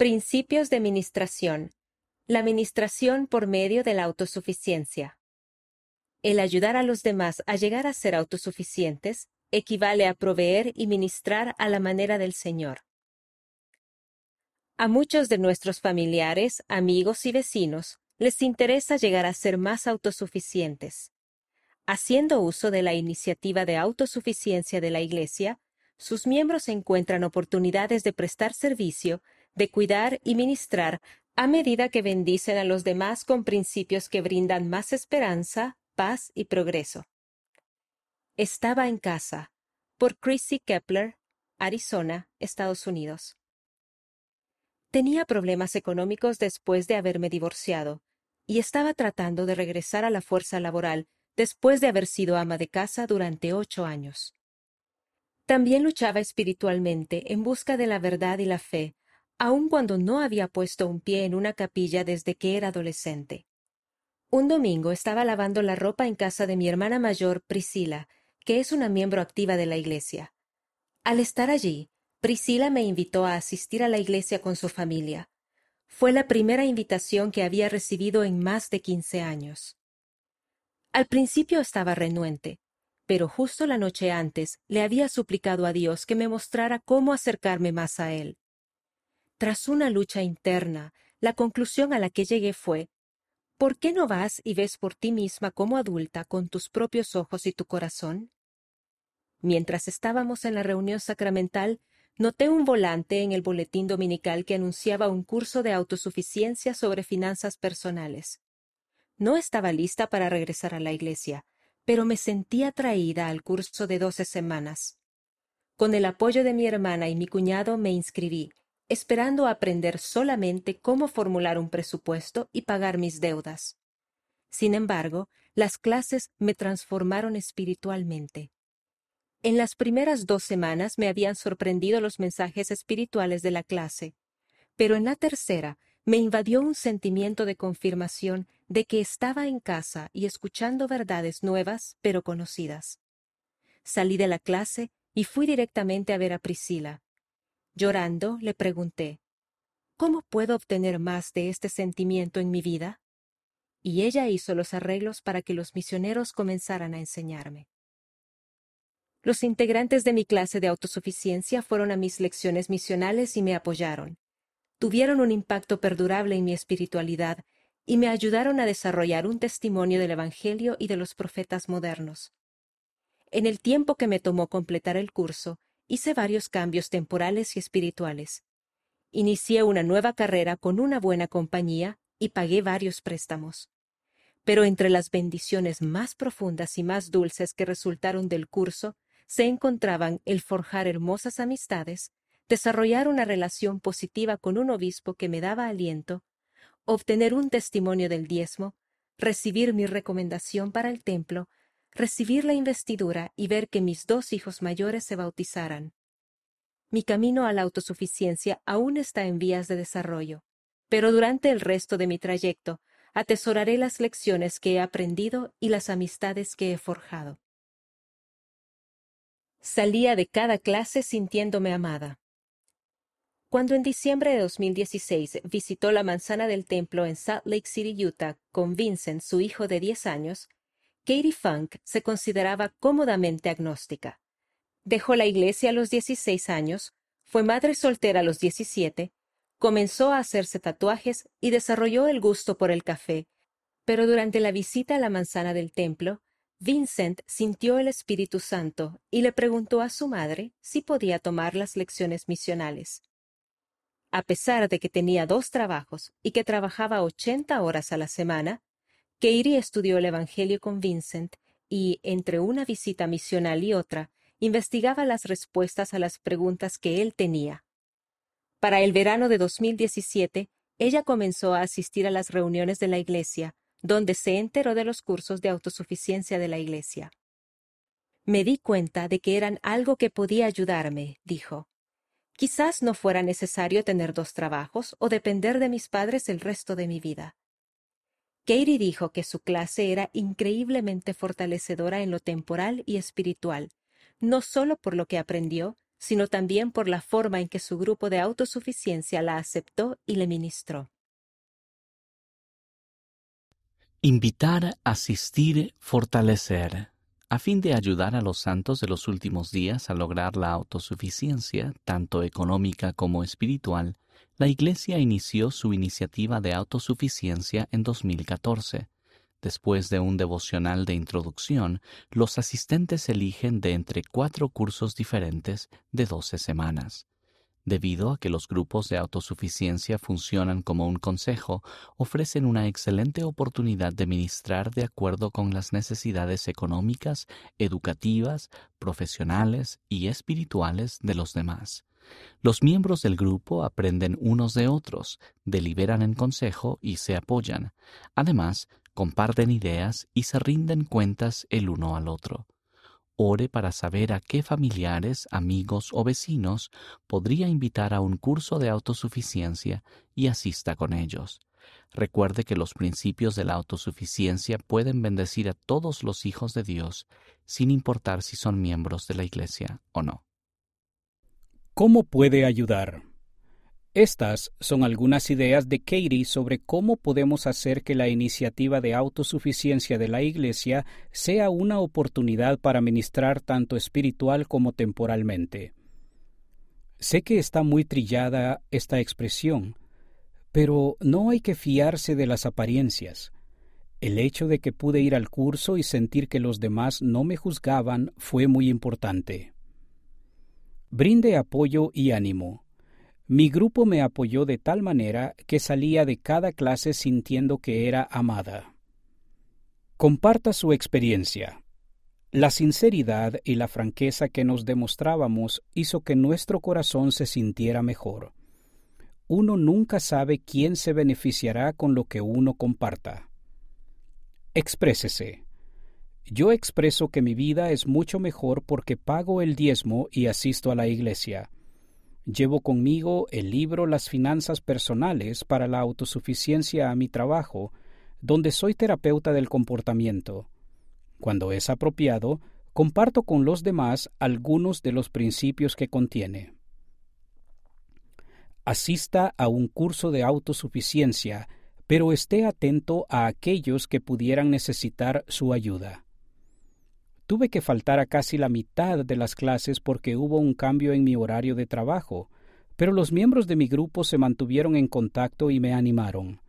Principios de Ministración. La ministración por medio de la autosuficiencia. El ayudar a los demás a llegar a ser autosuficientes equivale a proveer y ministrar a la manera del Señor. A muchos de nuestros familiares, amigos y vecinos les interesa llegar a ser más autosuficientes. Haciendo uso de la iniciativa de autosuficiencia de la Iglesia, sus miembros encuentran oportunidades de prestar servicio, de cuidar y ministrar a medida que bendicen a los demás con principios que brindan más esperanza, paz y progreso. Estaba en casa, por Chrissy Kepler, Arizona, Estados Unidos. Tenía problemas económicos después de haberme divorciado, y estaba tratando de regresar a la fuerza laboral después de haber sido ama de casa durante ocho años. También luchaba espiritualmente en busca de la verdad y la fe, aun cuando no había puesto un pie en una capilla desde que era adolescente. Un domingo estaba lavando la ropa en casa de mi hermana mayor, Priscila, que es una miembro activa de la iglesia. Al estar allí, Priscila me invitó a asistir a la iglesia con su familia. Fue la primera invitación que había recibido en más de quince años. Al principio estaba renuente, pero justo la noche antes le había suplicado a Dios que me mostrara cómo acercarme más a Él. Tras una lucha interna, la conclusión a la que llegué fue ¿Por qué no vas y ves por ti misma como adulta con tus propios ojos y tu corazón? Mientras estábamos en la reunión sacramental, noté un volante en el boletín dominical que anunciaba un curso de autosuficiencia sobre finanzas personales. No estaba lista para regresar a la iglesia, pero me sentí atraída al curso de doce semanas. Con el apoyo de mi hermana y mi cuñado me inscribí, esperando aprender solamente cómo formular un presupuesto y pagar mis deudas. Sin embargo, las clases me transformaron espiritualmente. En las primeras dos semanas me habían sorprendido los mensajes espirituales de la clase, pero en la tercera me invadió un sentimiento de confirmación de que estaba en casa y escuchando verdades nuevas pero conocidas. Salí de la clase y fui directamente a ver a Priscila. Llorando, le pregunté ¿Cómo puedo obtener más de este sentimiento en mi vida? Y ella hizo los arreglos para que los misioneros comenzaran a enseñarme. Los integrantes de mi clase de autosuficiencia fueron a mis lecciones misionales y me apoyaron. Tuvieron un impacto perdurable en mi espiritualidad y me ayudaron a desarrollar un testimonio del Evangelio y de los profetas modernos. En el tiempo que me tomó completar el curso, hice varios cambios temporales y espirituales. Inicié una nueva carrera con una buena compañía y pagué varios préstamos. Pero entre las bendiciones más profundas y más dulces que resultaron del curso se encontraban el forjar hermosas amistades, desarrollar una relación positiva con un obispo que me daba aliento obtener un testimonio del diezmo, recibir mi recomendación para el templo, recibir la investidura y ver que mis dos hijos mayores se bautizaran. Mi camino a la autosuficiencia aún está en vías de desarrollo, pero durante el resto de mi trayecto atesoraré las lecciones que he aprendido y las amistades que he forjado. Salía de cada clase sintiéndome amada. Cuando en diciembre de 2016 visitó la manzana del templo en Salt Lake City, Utah, con Vincent, su hijo de 10 años, Katie Funk se consideraba cómodamente agnóstica. Dejó la iglesia a los 16 años, fue madre soltera a los 17, comenzó a hacerse tatuajes y desarrolló el gusto por el café, pero durante la visita a la manzana del templo, Vincent sintió el Espíritu Santo y le preguntó a su madre si podía tomar las lecciones misionales. A pesar de que tenía dos trabajos y que trabajaba ochenta horas a la semana, Katie estudió el Evangelio con Vincent y, entre una visita misional y otra, investigaba las respuestas a las preguntas que él tenía. Para el verano de 2017, ella comenzó a asistir a las reuniones de la iglesia, donde se enteró de los cursos de autosuficiencia de la iglesia. Me di cuenta de que eran algo que podía ayudarme, dijo. Quizás no fuera necesario tener dos trabajos o depender de mis padres el resto de mi vida. Katie dijo que su clase era increíblemente fortalecedora en lo temporal y espiritual, no solo por lo que aprendió, sino también por la forma en que su grupo de autosuficiencia la aceptó y le ministró. Invitar, asistir, fortalecer. A fin de ayudar a los santos de los últimos días a lograr la autosuficiencia, tanto económica como espiritual, la Iglesia inició su iniciativa de autosuficiencia en 2014. Después de un devocional de introducción, los asistentes eligen de entre cuatro cursos diferentes de 12 semanas. Debido a que los grupos de autosuficiencia funcionan como un consejo, ofrecen una excelente oportunidad de ministrar de acuerdo con las necesidades económicas, educativas, profesionales y espirituales de los demás. Los miembros del grupo aprenden unos de otros, deliberan en consejo y se apoyan. Además, comparten ideas y se rinden cuentas el uno al otro. Ore para saber a qué familiares, amigos o vecinos podría invitar a un curso de autosuficiencia y asista con ellos. Recuerde que los principios de la autosuficiencia pueden bendecir a todos los hijos de Dios, sin importar si son miembros de la Iglesia o no. ¿Cómo puede ayudar? Estas son algunas ideas de Katie sobre cómo podemos hacer que la iniciativa de autosuficiencia de la Iglesia sea una oportunidad para ministrar tanto espiritual como temporalmente. Sé que está muy trillada esta expresión, pero no hay que fiarse de las apariencias. El hecho de que pude ir al curso y sentir que los demás no me juzgaban fue muy importante. Brinde apoyo y ánimo. Mi grupo me apoyó de tal manera que salía de cada clase sintiendo que era amada. Comparta su experiencia. La sinceridad y la franqueza que nos demostrábamos hizo que nuestro corazón se sintiera mejor. Uno nunca sabe quién se beneficiará con lo que uno comparta. Exprésese. Yo expreso que mi vida es mucho mejor porque pago el diezmo y asisto a la iglesia. Llevo conmigo el libro Las finanzas personales para la autosuficiencia a mi trabajo, donde soy terapeuta del comportamiento. Cuando es apropiado, comparto con los demás algunos de los principios que contiene. Asista a un curso de autosuficiencia, pero esté atento a aquellos que pudieran necesitar su ayuda. Tuve que faltar a casi la mitad de las clases porque hubo un cambio en mi horario de trabajo, pero los miembros de mi grupo se mantuvieron en contacto y me animaron.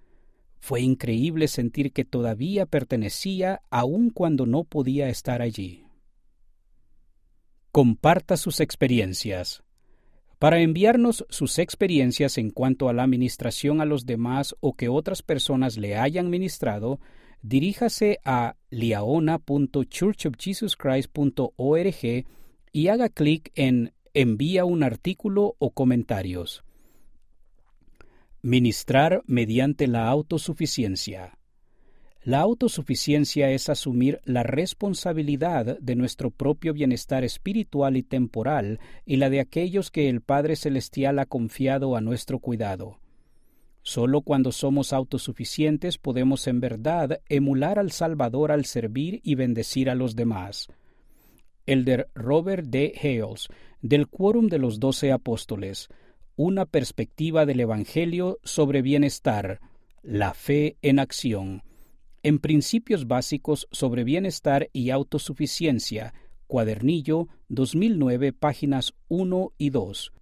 Fue increíble sentir que todavía pertenecía aun cuando no podía estar allí. Comparta sus experiencias. Para enviarnos sus experiencias en cuanto a la administración a los demás o que otras personas le hayan ministrado, diríjase a liaona.churchofjesuschrist.org y haga clic en Envía un artículo o comentarios. Ministrar mediante la autosuficiencia. La autosuficiencia es asumir la responsabilidad de nuestro propio bienestar espiritual y temporal y la de aquellos que el Padre Celestial ha confiado a nuestro cuidado. Solo cuando somos autosuficientes podemos en verdad emular al Salvador al servir y bendecir a los demás. Elder Robert D. Hales, del Quórum de los Doce Apóstoles, una perspectiva del Evangelio sobre bienestar, la fe en acción, en principios básicos sobre bienestar y autosuficiencia, cuadernillo 2009, páginas 1 y 2